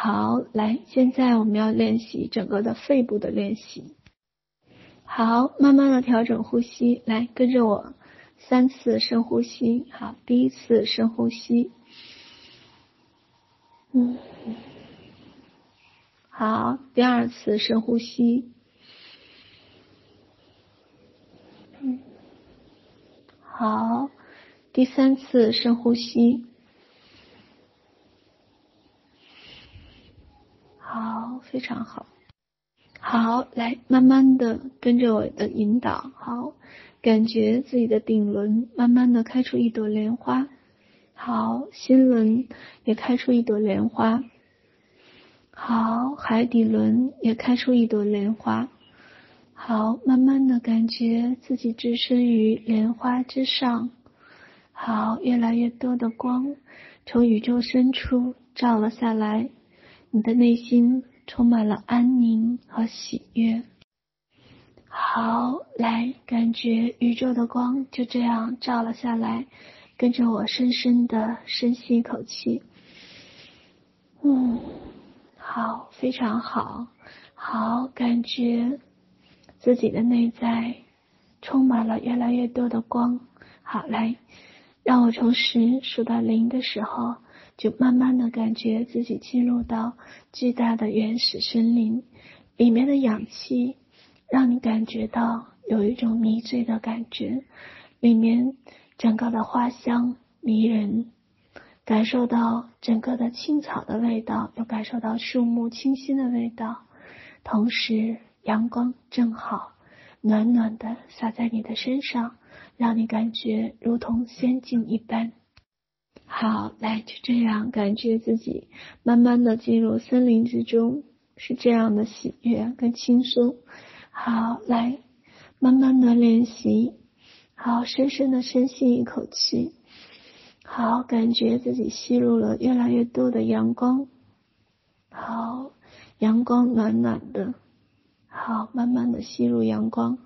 好，来，现在我们要练习整个的肺部的练习。好，慢慢的调整呼吸，来，跟着我三次深呼吸。好，第一次深呼吸。嗯。好，第二次深呼吸。嗯。好，第三次深呼吸。非常好。好，来，慢慢的跟着我的引导。好，感觉自己的顶轮慢慢的开出一朵莲花。好，心轮也开出一朵莲花。好，海底轮也开出一朵莲花。好，慢慢的感觉自己置身于莲花之上。好，越来越多的光从宇宙深处照了下来，你的内心充满了安宁和喜悦。好，来，感觉宇宙的光就这样照了下来，跟着我深深的深吸一口气。嗯。好，非常好，好，感觉自己的内在充满了越来越多的光。好，来，让我从十数到零的时候，就慢慢的感觉自己进入到巨大的原始森林，里面的氧气让你感觉到有一种迷醉的感觉，里面整个的花香迷人。感受到整个的青草的味道，又感受到树木清新的味道，同时阳光正好，暖暖的洒在你的身上，让你感觉如同仙境一般。好，来，就这样感觉自己慢慢的进入森林之中，是这样的喜悦跟轻松。好，来，慢慢的练习，好，深深的深吸一口气。好，感觉自己吸入了越来越多的阳光。好，阳光暖暖的。好，慢慢的吸入阳光。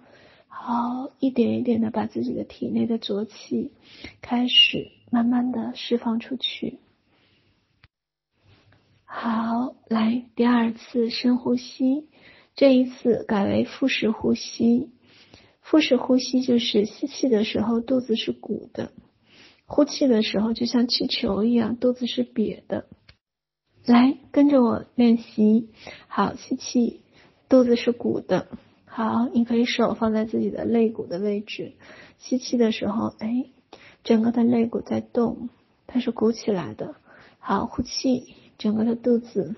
好，一点一点的把自己的体内的浊气开始慢慢的释放出去。好，来，第二次深呼吸，这一次改为腹式呼吸。腹式呼吸就是吸气的时候肚子是鼓的。呼气的时候，就像气球一样，肚子是瘪的。来，跟着我练习。好，吸气，肚子是鼓的。好，你可以手放在自己的肋骨的位置。吸气的时候，哎，整个的肋骨在动，它是鼓起来的。好，呼气，整个的肚子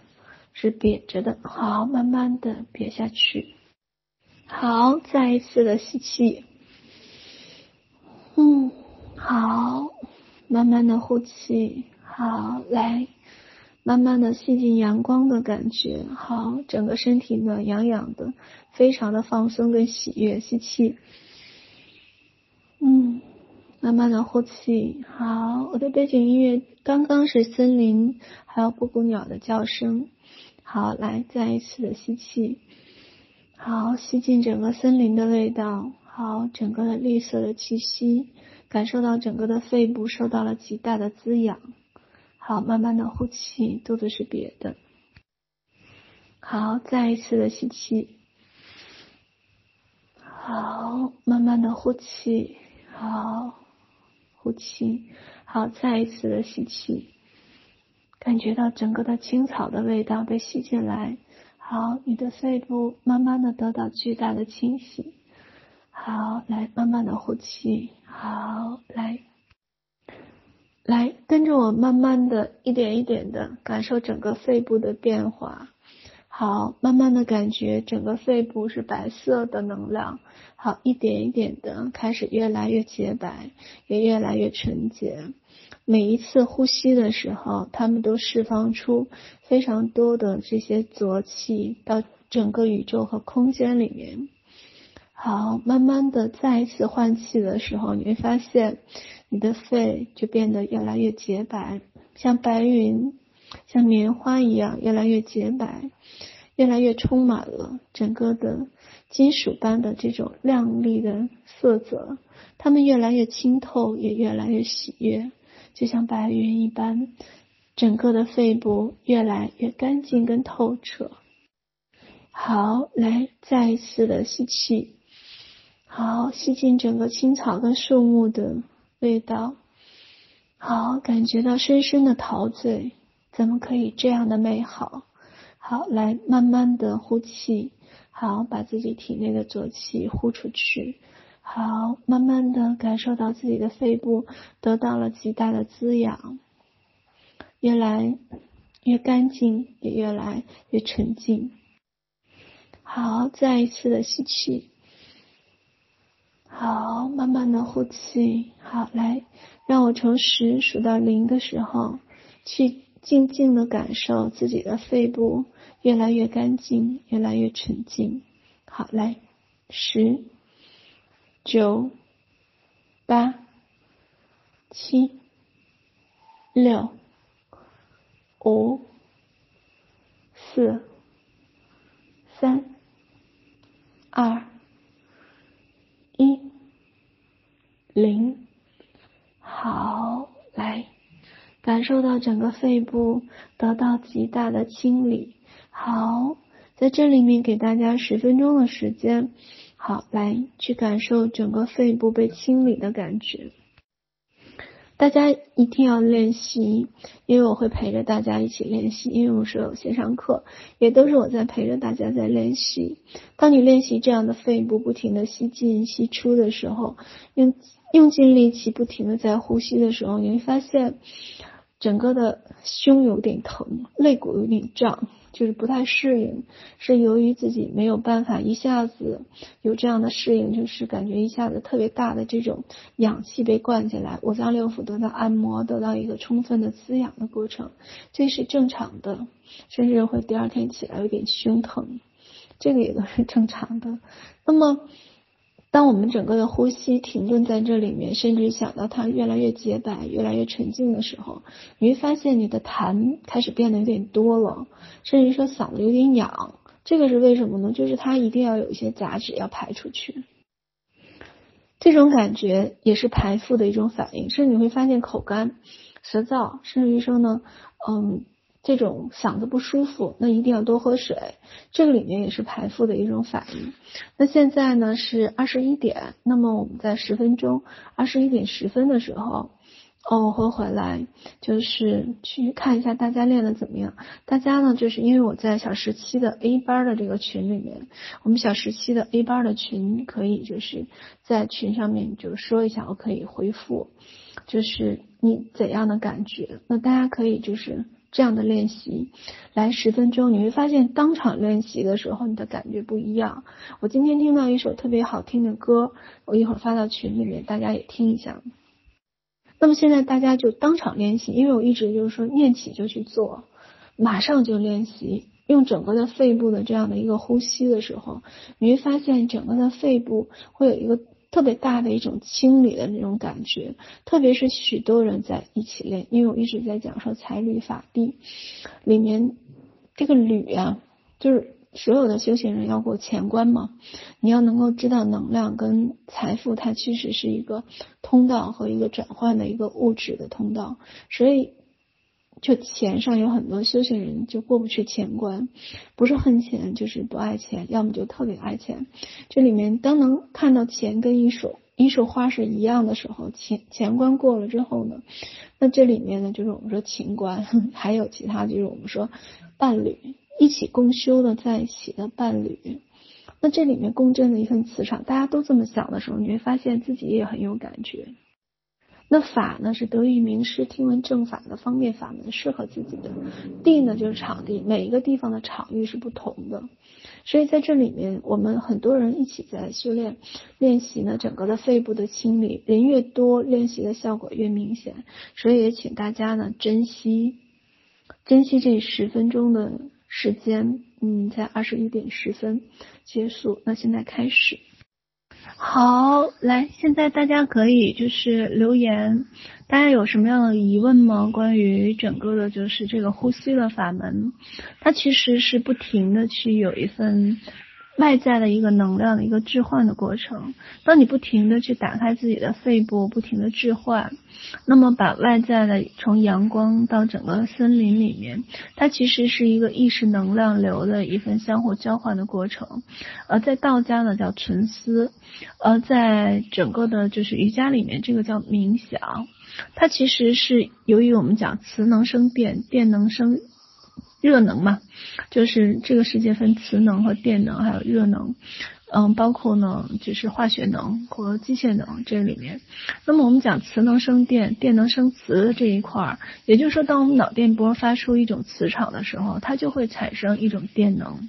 是瘪着的。好，慢慢的瘪下去。好，再一次的吸气。嗯。好，慢慢的呼气，好，来，慢慢的吸进阳光的感觉，好，整个身体暖洋洋的，非常的放松跟喜悦，吸气，慢慢的呼气，好，我的背景音乐刚刚是森林还有布谷鸟的叫声，好，来，再一次的吸气，好，吸进整个森林的味道，好，整个的绿色的气息。感受到整个的肺部受到了极大的滋养，好，慢慢的呼气，肚子是瘪的，好，再一次的吸气，好，慢慢的呼气，好，呼气，好，再一次的吸气，感觉到整个的青草的味道被吸进来，好，你的肺部慢慢的得到巨大的清洗。好，来慢慢的呼气。好，来，来跟着我慢慢的一点一点的感受整个肺部的变化。好，慢慢的感觉整个肺部是白色的能量。好，一点一点的开始越来越洁白，也越来越纯洁。每一次呼吸的时候，他们都释放出非常多的这些浊气到整个宇宙和空间里面。好，慢慢的再一次换气的时候，你会发现你的肺就变得越来越洁白，像白云，像棉花一样，越来越洁白，越来越充满了整个的金属般的这种亮丽的色泽。它们越来越清透，也越来越喜悦，就像白云一般，整个的肺部越来越干净跟透彻。好，来再一次的吸气，好，吸进整个青草跟树木的味道。好，感觉到深深的陶醉，怎么可以这样的美好？好，来慢慢的呼气，好，把自己体内的浊气呼出去。好，慢慢的感受到自己的肺部得到了极大的滋养，越来越干净，也越来越沉静。好，再一次的吸气。好，慢慢的呼气。好，来，让我从十数到零的时候，去静静的感受自己的肺部越来越干净，越来越沉静。好，来，十、九、八、七、六、五、四、三、二。一零，好，来，感受到整个肺部得到极大的清理。好，在这里面给大家十分钟的时间，好，来去感受整个肺部被清理的感觉。大家一定要练习，因为我会陪着大家一起练习。因为我是有线上课，也都是我在陪着大家在练习。当你练习这样的肺部不停的吸进吸出的时候，用用尽力气不停的在呼吸的时候，你会发现整个的胸有点疼，肋骨有点胀。就是不太适应，是由于自己没有办法一下子有这样的适应，就是感觉一下子特别大的这种氧气被灌进来，五脏六腑得到按摩，得到一个充分的滋养的过程，这是正常的，甚至会第二天起来有点胸疼，这个也都是正常的。那么。当我们整个的呼吸停顿在这里面，甚至想到它越来越洁白、越来越纯净的时候，你会发现你的痰开始变得有点多了，甚至说嗓子有点痒。这个是为什么呢？就是它一定要有一些杂质要排出去。这种感觉也是排腹的一种反应，甚至你会发现口干、舌燥，甚至于说呢，嗯。这种嗓子不舒服，那一定要多喝水。这个里面也是排腹的一种反应。那现在呢是二十一点，那么我们在十分钟，二十一点十分的时候，哦，我会回来，就是去看一下大家练的怎么样。大家呢，就是因为我在小时七的 A 班的这个群里面，我们小时七的 A 班的群可以就是在群上面就说一下，我可以回复，就是你怎样的感觉。那大家可以就是。这样的练习，来十分钟，你会发现当场练习的时候，你的感觉不一样。我今天听到一首特别好听的歌，我一会儿发到群里面，大家也听一下。那么现在大家就当场练习，因为我一直就是说念起就去做，马上就练习，用整个的肺部的这样的一个呼吸的时候，你会发现整个的肺部会有一个。特别大的一种清理的那种感觉，特别是许多人在一起练，因为我一直在讲说财履法地里面这个旅啊，就是所有的修行人要过钱关嘛，你要能够知道能量跟财富，它其实是一个通道和一个转换的一个物质的通道，所以。就钱上有很多修行人就过不去钱关，不是恨钱就是不爱钱，要么就特别爱钱。这里面当能看到钱跟一束一束花是一样的时候，钱钱关过了之后呢，那这里面呢就是我们说情关，还有其他就是我们说伴侣一起共修的在一起的伴侣，那这里面共振的一份磁场，大家都这么想的时候，你会发现自己也很有感觉。那法呢是得遇名师听闻正法的方便法门，适合自己的。地呢就是场地，每一个地方的场域是不同的，所以在这里面，我们很多人一起在修炼练习呢，整个的肺部的清理，人越多，练习的效果越明显。所以也请大家呢珍惜，珍惜这十分钟的时间。嗯，在二十一点十分结束。那现在开始。好，来，现在大家可以就是留言，大家有什么样的疑问吗？关于整个的，就是这个呼吸的法门，它其实是不停的去有一份外在的一个能量的一个置换的过程。当你不停的去打开自己的肺部，不停的置换，那么把外在的从阳光到整个森林里面，它其实是一个意识能量流的一份相互交换的过程。而在道家呢叫存思，而在整个的就是瑜伽里面，这个叫冥想。它其实是由于我们讲磁能生电，电能生。热能嘛，就是这个世界分磁能和电能，还有热能，嗯，包括呢就是化学能和机械能这里面。那么我们讲磁能生电，电能生磁这一块儿，也就是说，当我们脑电波发出一种磁场的时候，它就会产生一种电能。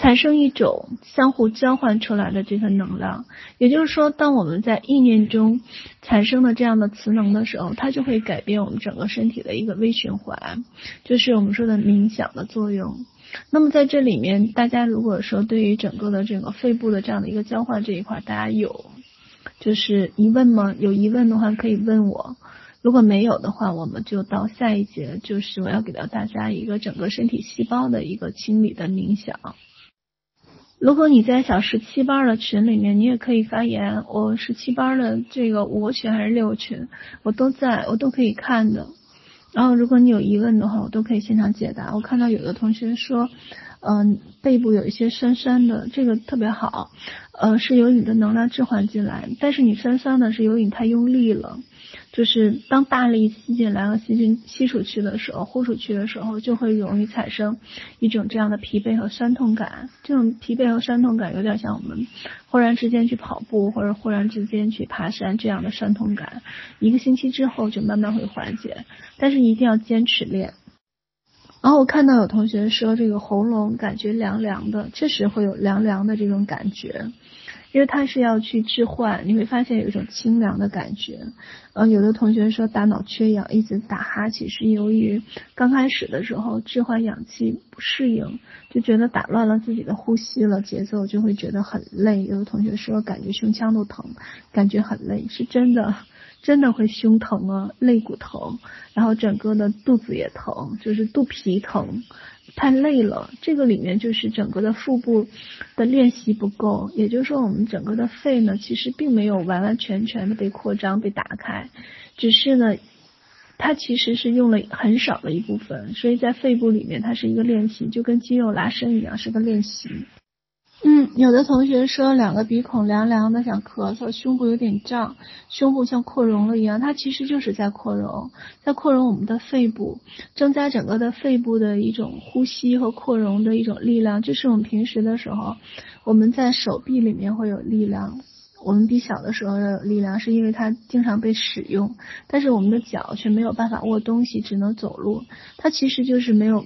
产生一种相互交换出来的这份能量，也就是说，当我们在意念中产生了这样的磁能的时候，它就会改变我们整个身体的一个微循环，就是我们说的冥想的作用。那么在这里面，大家如果说对于整个的这个肺部的这样的一个交换这一块，大家有就是疑问吗？有疑问的话可以问我，如果没有的话，我们就到下一节，就是我要给到大家一个整个身体细胞的一个清理的冥想。如果你在小十七班的群里面，你也可以发言。我十七班的这个五群还是六群，我都在，我都可以看的。然后如果你有疑问的话，我都可以现场解答。我看到有的同学说，嗯、背部有一些酸酸的，这个特别好，呃，是由你的能量置换进来，但是你酸酸的是由于你太用力了。就是当大力吸进来和细菌吸出去的时候，呼出去的时候，就会容易产生一种这样的疲惫和酸痛感。这种疲惫和酸痛感有点像我们忽然之间去跑步或者忽然之间去爬山这样的酸痛感。一个星期之后就慢慢会缓解，但是一定要坚持练。然后我看到有同学说这个喉咙感觉凉凉的，确实会有凉凉的这种感觉。因为他是要去置换，你会发现有一种清凉的感觉。呃，有的同学说大脑缺氧，一直打哈欠，是由于刚开始的时候置换氧气不适应，就觉得打乱了自己的呼吸了，节奏就会觉得很累。有的同学说感觉胸腔都疼，感觉很累，是真的，真的会胸疼啊，肋骨疼，然后整个的肚子也疼，就是肚皮疼。太累了，这个里面就是整个的腹部的练习不够，也就是说我们整个的肺呢，其实并没有完完全全的被扩张、被打开，只是呢，它其实是用了很少的一部分，所以在肺部里面它是一个练习，就跟肌肉拉伸一样，是个练习。嗯，有的同学说两个鼻孔凉凉的，想咳嗽，胸部有点胀，胸部像扩容了一样，它其实就是在扩容，在扩容我们的肺部，增加整个的肺部的一种呼吸和扩容的一种力量。这是我们平时的时候，我们在手臂里面会有力量，我们比小的时候要有力量，是因为它经常被使用，但是我们的脚却没有办法握东西，只能走路，它其实就是没有。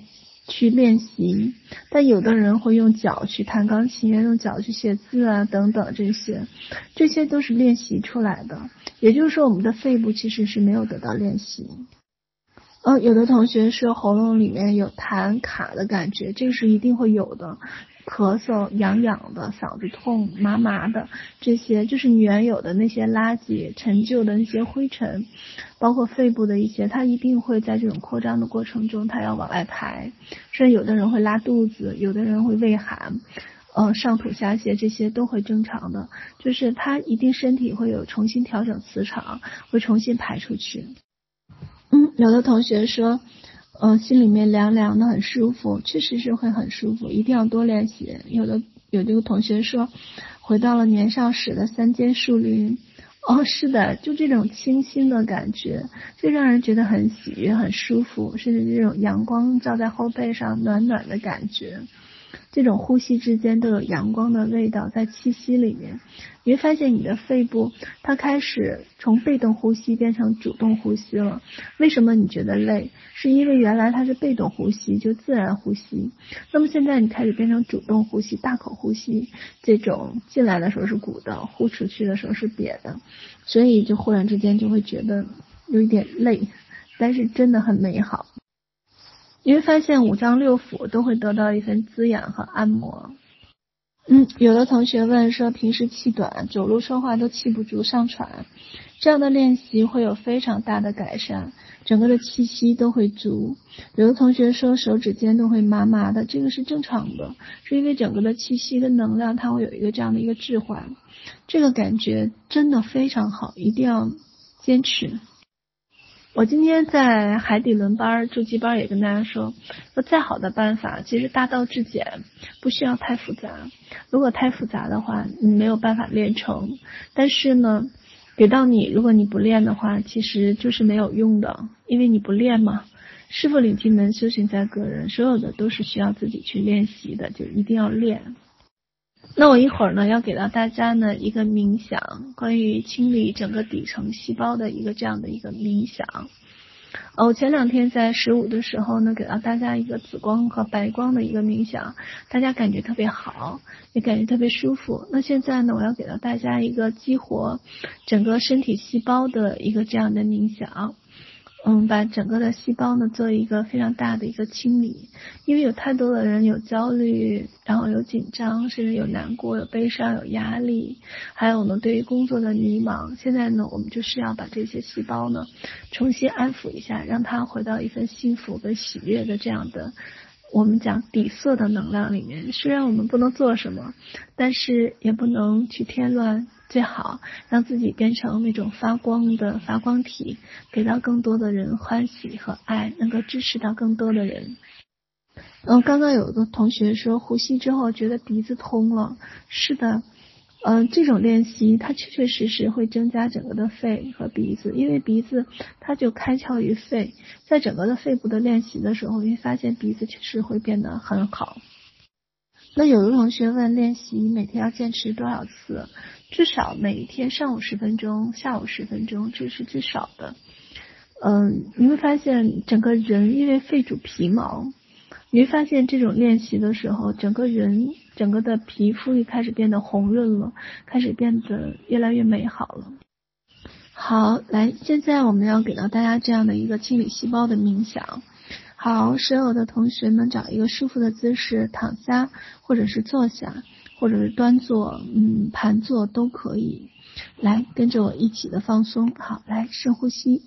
去练习，但有的人会用脚去弹钢琴，用脚去写字啊，等等这些，这些都是练习出来的。也就是说，我们的肺部其实是没有得到练习。嗯，有的同学是喉咙里面有痰卡的感觉，这个是一定会有的。咳嗽、痒痒的、嗓子痛、麻麻的，这些就是你原有的那些垃圾、陈旧的那些灰尘，包括肺部的一些，它一定会在这种扩张的过程中，它要往外排。甚至有的人会拉肚子，有的人会畏寒，呃，上吐下泻，这些都会正常的，就是它一定身体会有重新调整磁场，会重新排出去。嗯，有的同学说。嗯，心里面凉凉的，很舒服，确实是会很舒服，一定要多练习。有的有这个同学说，回到了年少时的三间树林。哦，是的，就这种清新的感觉，就让人觉得很喜悦、很舒服，甚至这种阳光照在后背上，暖暖的感觉。这种呼吸之间都有阳光的味道在气息里面，你会发现你的肺部它开始从被动呼吸变成主动呼吸了。为什么你觉得累？是因为原来它是被动呼吸，就自然呼吸。那么现在你开始变成主动呼吸，大口呼吸，这种进来的时候是鼓的，呼出去的时候是瘪的，所以就忽然之间就会觉得有一点累，但是真的很美好。你会发现五脏六腑都会得到一份滋养和按摩。嗯，有的同学问说，平时气短，走路说话都气不足，上喘，这样的练习会有非常大的改善，整个的气息都会足。有的同学说手指尖都会麻麻的，这个是正常的，是因为整个的气息的能量它会有一个这样的一个置换，这个感觉真的非常好，一定要坚持。我今天在海底轮班、筑基班也跟大家说，说再好的办法，其实大道至简，不需要太复杂。如果太复杂的话，你没有办法练成。但是呢，给到你，如果你不练的话，其实就是没有用的，因为你不练嘛。师傅领进门，修行在个人，所有的都是需要自己去练习的，就一定要练。那我一会儿呢，要给到大家呢一个冥想，关于清理整个底层细胞的一个这样的一个冥想。呃，我前两天在十五的时候呢，给到大家一个紫光和白光的一个冥想，大家感觉特别好，也感觉特别舒服。那现在呢，我要给到大家一个激活整个身体细胞的一个这样的冥想。嗯，把整个的细胞呢做一个非常大的一个清理，因为有太多的人有焦虑，然后有紧张，甚至有难过、有悲伤、有压力，还有呢对于工作的迷茫。现在呢，我们就是要把这些细胞呢重新安抚一下，让它回到一份幸福跟喜悦的这样的。我们讲底色的能量里面，虽然我们不能做什么，但是也不能去添乱，最好让自己变成那种发光的发光体，给到更多的人欢喜和爱，能够支持到更多的人。嗯，刚刚有个同学说呼吸之后觉得鼻子通了，是的。嗯、这种练习它确确实实会增加整个的肺和鼻子，因为鼻子它就开窍于肺，在整个的肺部的练习的时候，你会发现鼻子确实会变得很好。那有的同学问练习每天要坚持多少次？至少每一天上午十分钟，下午十分钟，这是最少的。嗯、你会发现整个人因为肺主皮毛。你会发现这种练习的时候，整个人整个的皮肤也开始变得红润了，开始变得越来越美好了。好，来，现在我们要给到大家这样的一个清理细胞的冥想。好，所有的同学们找一个舒服的姿势躺下，或者是坐下，或者是端坐，嗯，盘坐都可以。来，跟着我一起的放松。好，来，深呼吸。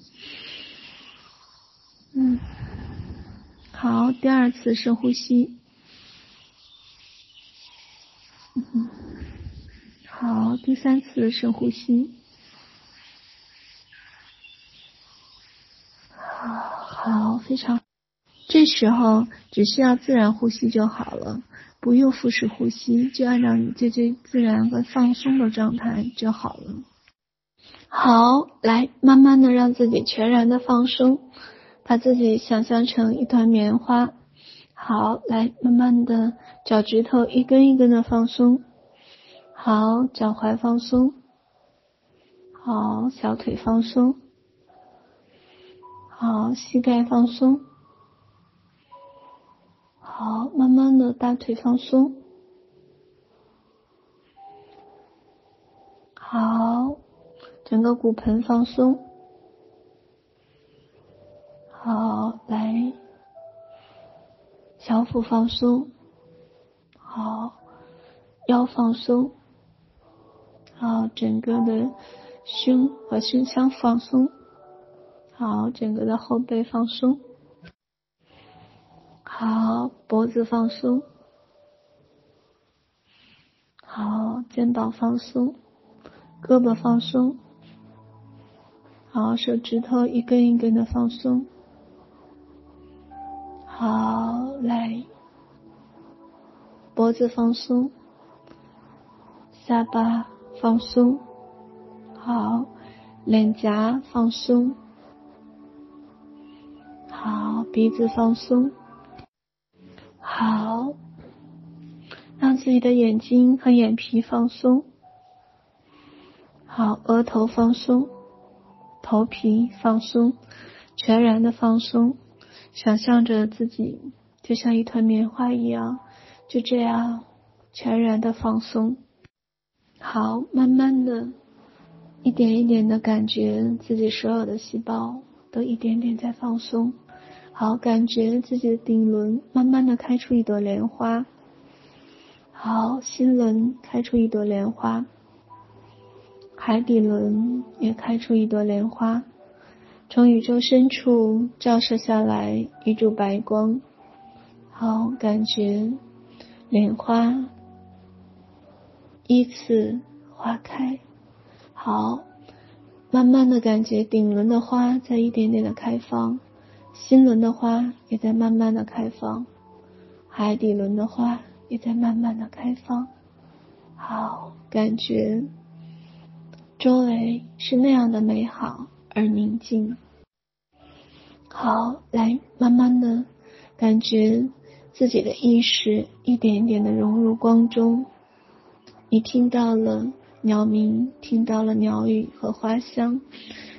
嗯。好，第二次深呼吸。嗯，好，第三次深呼吸。好，好，非常。这时候只需要自然呼吸就好了，不用腹式呼吸，就按照你最最自然和放松的状态就好了。好，来，慢慢的让自己全然的放松。把自己想象成一团棉花，好，来慢慢的脚趾头一根一根的放松，好，脚踝放松，好，小腿放松，好，膝盖放松，好，慢慢的大腿放松，好，整个骨盆放松。好，来，小腹放松，好，腰放松，好，整个的胸和胸腔放松，好，整个的后背放松，好，脖子放松，好，肩膀放松，胳膊放松，好，手指头一根一根的放松。好，来，脖子放松，下巴放松，好，脸颊放松，好，鼻子放松，好，让自己的眼睛和眼皮放松，好，额头放松，头皮放松，全然的放松。想象着自己就像一团棉花一样，就这样全然的放松。好，慢慢的，一点一点的感觉自己所有的细胞都一点点在放松。好，感觉自己的顶轮慢慢的开出一朵莲花。好，心轮开出一朵莲花，海底轮也开出一朵莲花，从宇宙深处照射下来一柱白光。好，感觉莲花依次花开。好，慢慢的感觉顶轮的花在一点点的开放，心轮的花也在慢慢的开放，海底轮的花也在慢慢的开放。好，感觉周围是那样的美好而宁静。好，来慢慢的感觉自己的意识一点一点的融入光中，你听到了。鸟鸣，听到了鸟语和花香，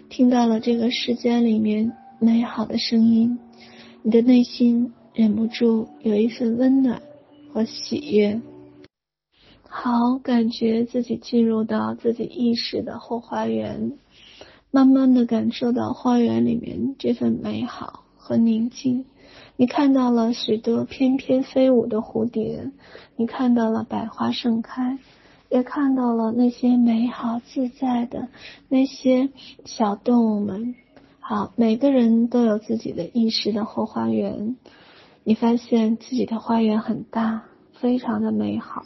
听到了这个世间里面美好的声音，你的内心忍不住有一份温暖和喜悦。好，感觉自己进入到自己意识的后花园，慢慢的感受到花园里面这份美好和宁静。你看到了许多翩翩飞舞的蝴蝶，你看到了百花盛开。也看到了那些美好自在的那些小动物们。好，每个人都有自己的意识的后花园。你发现自己的花园很大，非常的美好。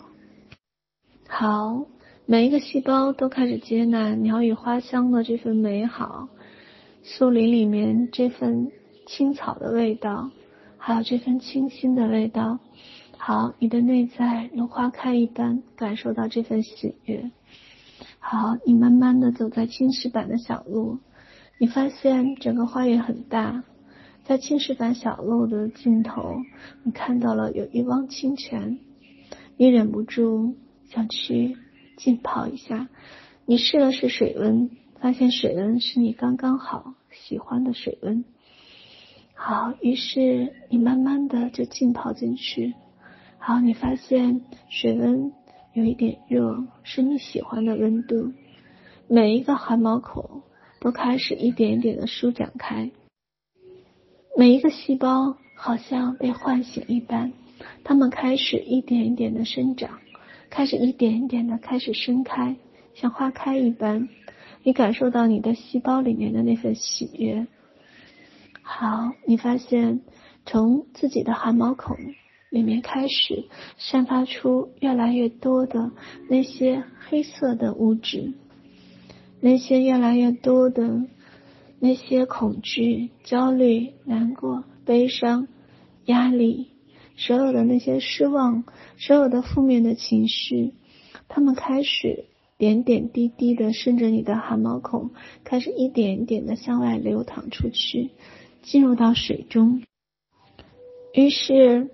好，每一个细胞都开始接纳鸟语花香的这份美好，树林里面这份青草的味道，还有这份清新的味道。好，你的内在如花开一般，感受到这份喜悦。好，你慢慢的走在青石板的小路，你发现整个花园很大，在青石板小路的尽头，你看到了有一汪清泉，你忍不住想去浸泡一下。你试了试水温，发现水温是你刚刚好喜欢的水温。好，于是你慢慢的就浸泡进去。好，你发现水温有一点热，是你喜欢的温度。每一个汗毛孔都开始一点一点的舒展开，每一个细胞好像被唤醒一般，它们开始一点一点的生长，开始一点一点的开始盛开，像花开一般。你感受到你的细胞里面的那份喜悦。好，你发现从自己的汗毛孔。里面开始散发出越来越多的那些黑色的物质，那些越来越多的那些恐惧、焦虑、难过、悲伤、压力，所有的那些失望，所有的负面的情绪，它们开始点点滴滴的顺着你的汗毛孔，开始一点一点的向外流淌出去，进入到水中，于是。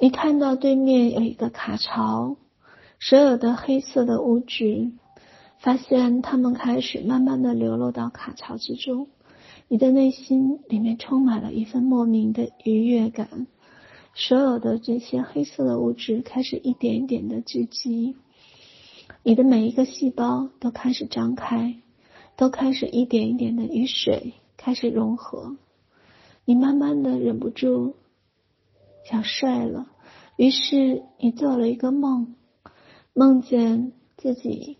你看到对面有一个卡槽，所有的黑色的物质，发现它们开始慢慢的流落到卡槽之中。你的内心里面充满了一份莫名的愉悦感，所有的这些黑色的物质开始一点一点的聚集，你的每一个细胞都开始张开，都开始一点一点的与水开始融合，你慢慢的忍不住。想睡了，于是你做了一个梦，梦见自己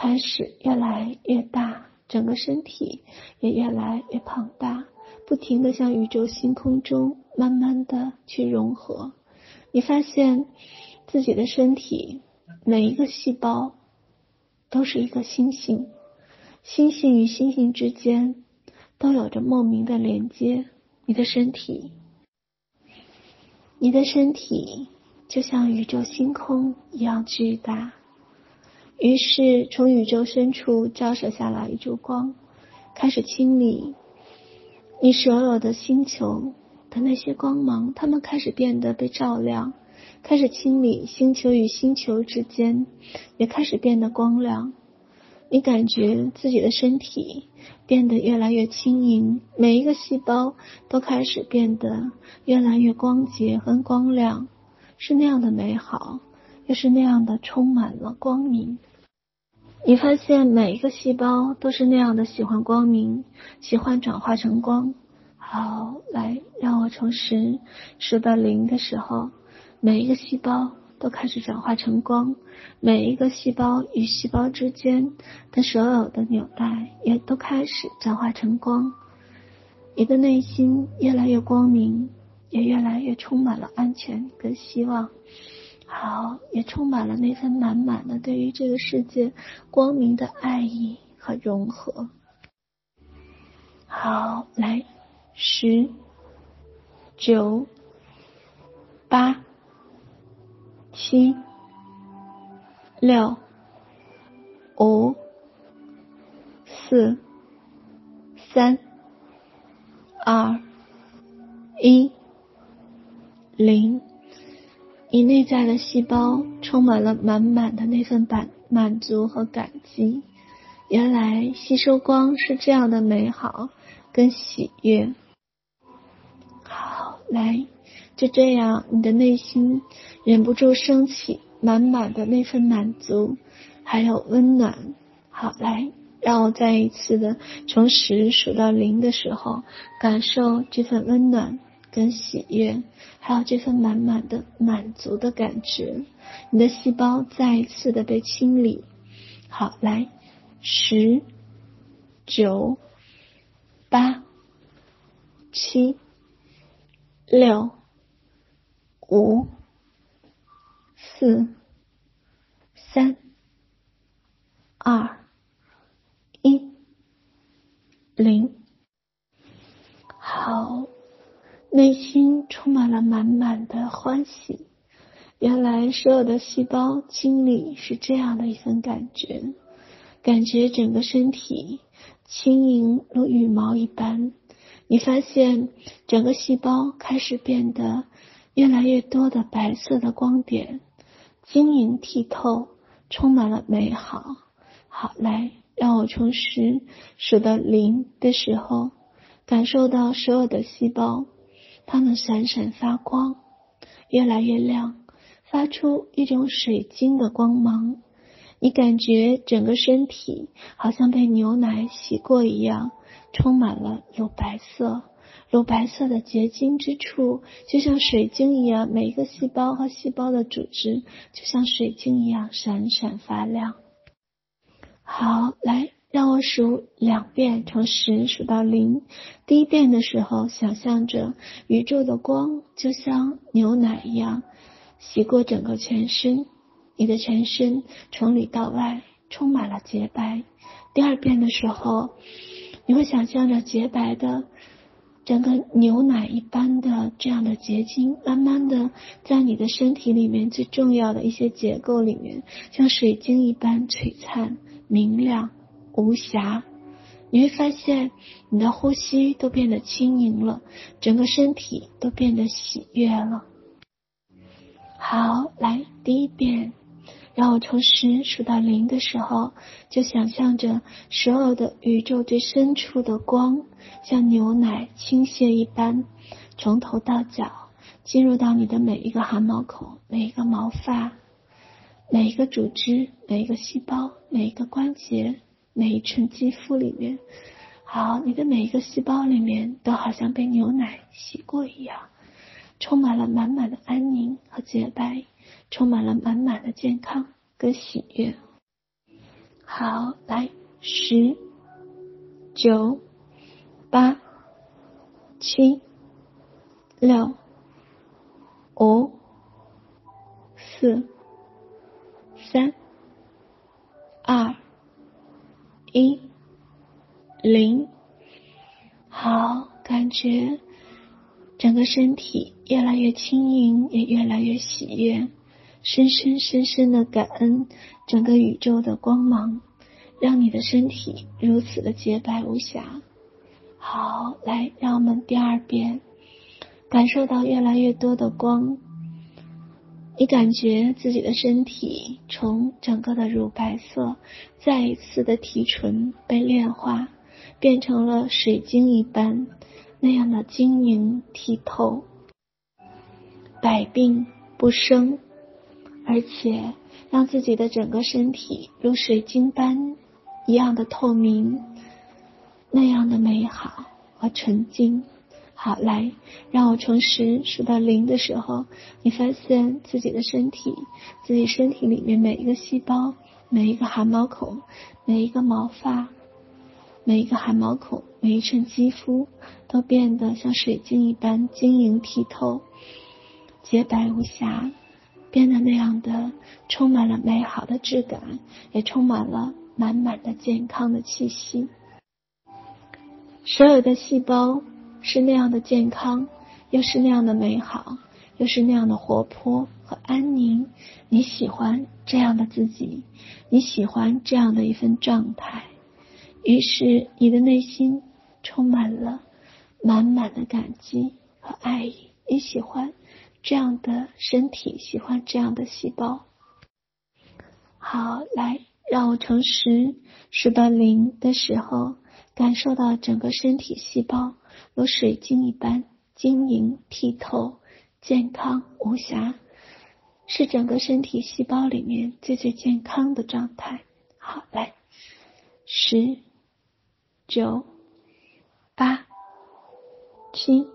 开始越来越大，整个身体也越来越庞大，不停的向宇宙星空中慢慢的去融合。你发现自己的身体每一个细胞都是一个星星，星星与星星之间都有着莫名的连接。你的身体。你的身体就像宇宙星空一样巨大，于是从宇宙深处照射下来一束光，开始清理你所有的星球的那些光芒，它们开始变得被照亮，开始清理星球与星球之间，也开始变得光亮。你感觉自己的身体变得越来越轻盈，每一个细胞都开始变得越来越光洁和光亮，是那样的美好，又是那样的充满了光明。你发现每一个细胞都是那样的喜欢光明，喜欢转化成光。好，来，让我从十数到零的时候，每一个细胞都开始转化成光，每一个细胞与细胞之间的所有的纽带也都开始转化成光。你的内心越来越光明，也越来越充满了安全跟希望。好，也充满了那份满满的对于这个世界光明的爱意和融合。好，来，十、九、八、七、六、五、四、三、二、一、零。你内在的细胞充满了满满的那份满满足和感激。原来吸收光是这样的美好跟喜悦。好，来，就这样，你的内心忍不住升起满满的那份满足，还有温暖。好，来，让我再一次的从十数到零的时候，感受这份温暖。跟喜悦，还有这份满满的满足的感觉，你的细胞再一次的被清理。好，来，十、九、八、七、六、五、四、三、二、一、零。好。内心充满了满满的欢喜，原来所有的细胞经历是这样的一份感觉，感觉整个身体轻盈如羽毛一般。你发现整个细胞开始变得越来越多的白色的光点，晶莹剔透，充满了美好。好，来，让我从十数到零的时候，感受到所有的细胞。它们闪闪发光，越来越亮，发出一种水晶的光芒。你感觉整个身体好像被牛奶洗过一样，充满了乳白色。乳白色的结晶之处，就像水晶一样，每一个细胞和细胞的组织就像水晶一样闪闪发亮。好，来。让我数两遍，从十数到零。第一遍的时候，想象着宇宙的光就像牛奶一样洗过整个全身，你的全身从里到外充满了洁白。第二遍的时候，你会想象着洁白的整个牛奶一般的这样的结晶，慢慢的在你的身体里面最重要的一些结构里面，像水晶一般璀璨明亮。无瑕，你会发现你的呼吸都变得轻盈了，整个身体都变得喜悦了。好，来，第一遍，让我从十数到零的时候，就想象着所有的宇宙最深处的光，像牛奶倾泻一般，从头到脚进入到你的每一个汗毛孔、每一个毛发、每一个组织、每一个细胞、每一个关节。每一寸肌肤里面，好，你的每一个细胞里面都好像被牛奶洗过一样，充满了满满的安宁和洁白，充满了满满的健康跟喜悦。好，来，十、九、八、七、六、五、四、三、二。一零，好，感觉整个身体越来越轻盈，也越来越喜悦，深深深深的感恩整个宇宙的光芒，让你的身体如此的洁白无瑕。好，来，让我们第二遍，感受到越来越多的光。你感觉自己的身体从整个的乳白色，再一次的提纯被炼化，变成了水晶一般那样的晶莹剔透，百病不生，而且让自己的整个身体如水晶般一样的透明，那样的美好和纯净。好，来，让我从十数到零的时候，你发现自己的身体，自己身体里面每一个细胞，每一个汗毛孔，每一个毛发，每一个汗毛孔，每一寸肌肤，都变得像水晶一般晶莹剔透、洁白无瑕，变得那样的充满了美好的质感，也充满了满满的健康的气息。所有的细胞。是那样的健康，又是那样的美好，又是那样的活泼和安宁。你喜欢这样的自己，你喜欢这样的一份状态，于是你的内心充满了满满的感激和爱意。你喜欢这样的身体，喜欢这样的细胞。好，来，让我从十数到零的时候，感受到整个身体细胞。如水晶一般晶莹剔透、健康无瑕，是整个身体细胞里面最最健康的状态。好，来，十、九、八、七、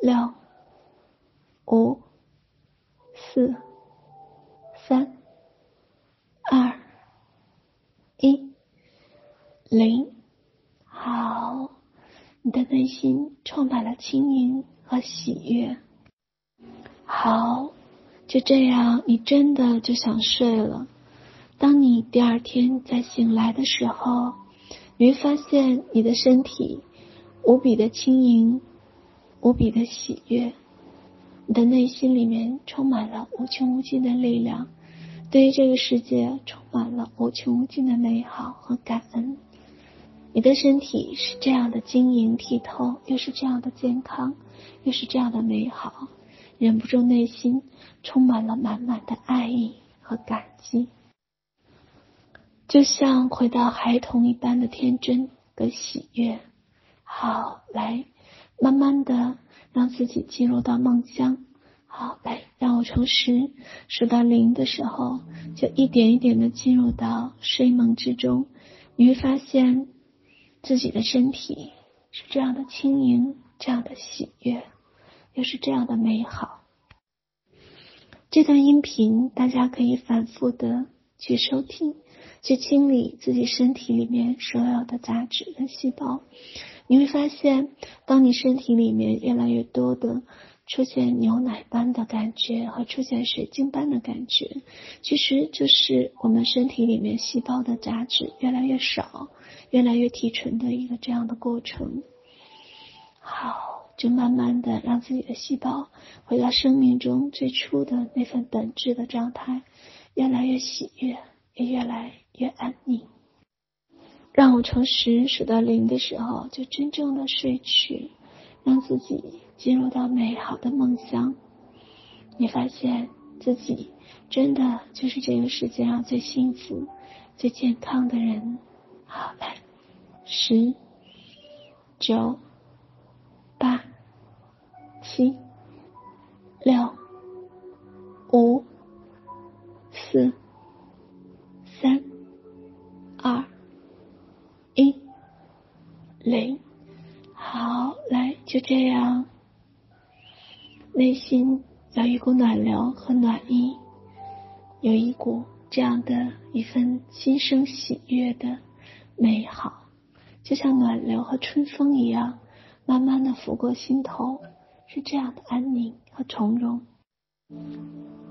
六、五、四、三、二、一、零。心充满了轻盈和喜悦。好，就这样，你真的就想睡了。当你第二天再醒来的时候，你会发现你的身体无比的轻盈，无比的喜悦。你的内心里面充满了无穷无尽的力量，对于这个世界充满了无穷无尽的美好和感恩。你的身体是这样的晶莹剔透，又是这样的健康，又是这样的美好，忍不住内心充满了满满的爱意和感激，就像回到孩童一般的天真和喜悦。好，来，慢慢的让自己进入到梦乡。好，来，让我从十数到零的时候，就一点一点的进入到睡梦之中，你会发现。自己的身体是这样的轻盈，这样的喜悦，又是这样的美好。这段音频大家可以反复的去收听，去清理自己身体里面所有的杂质跟细胞。你会发现，当你身体里面越来越多的出现牛奶般的感觉和出现水晶般的感觉，其实就是我们身体里面细胞的杂质越来越少。越来越提纯的一个这样的过程，好，就慢慢的让自己的细胞回到生命中最初的那份本质的状态，越来越喜悦，也越来越安宁。让我从十数到零的时候，就真正的睡去，让自己进入到美好的梦乡。你发现自己真的就是这个世界上最幸福、最健康的人。好，来，十、九、八、七、六、五、四、三、二、一、零。好，来，就这样，内心有一股暖流和暖意，有一股这样的一份心生喜悦的。美好，就像暖流和春风一样，慢慢的拂过心头，是这样的安宁和从容。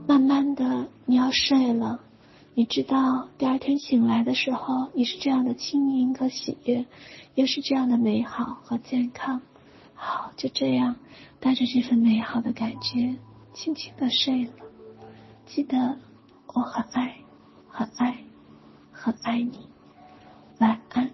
慢慢的，你要睡了，你知道第二天醒来的时候，你是这样的轻盈和喜悦，又是这样的美好和健康。好，就这样，带着这份美好的感觉，轻轻的睡了。记得，我很爱，很爱，很爱你。晚安。